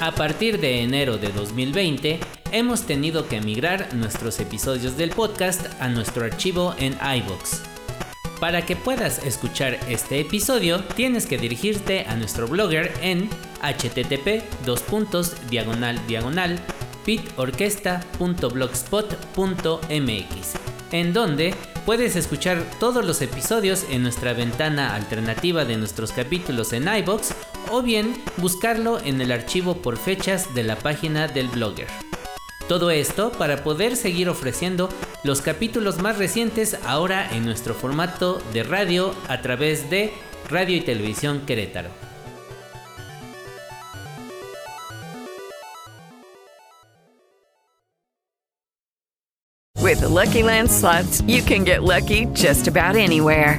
A partir de enero de 2020, hemos tenido que migrar nuestros episodios del podcast a nuestro archivo en iVoox. Para que puedas escuchar este episodio, tienes que dirigirte a nuestro blogger en http diagonal diagonal pitorquesta.blogspot.mx, en donde puedes escuchar todos los episodios en nuestra ventana alternativa de nuestros capítulos en iBox o bien buscarlo en el archivo por fechas de la página del blogger. Todo esto para poder seguir ofreciendo los capítulos más recientes ahora en nuestro formato de radio a través de Radio y Televisión Querétaro. With the Lucky Land slots, you can get lucky just about anywhere.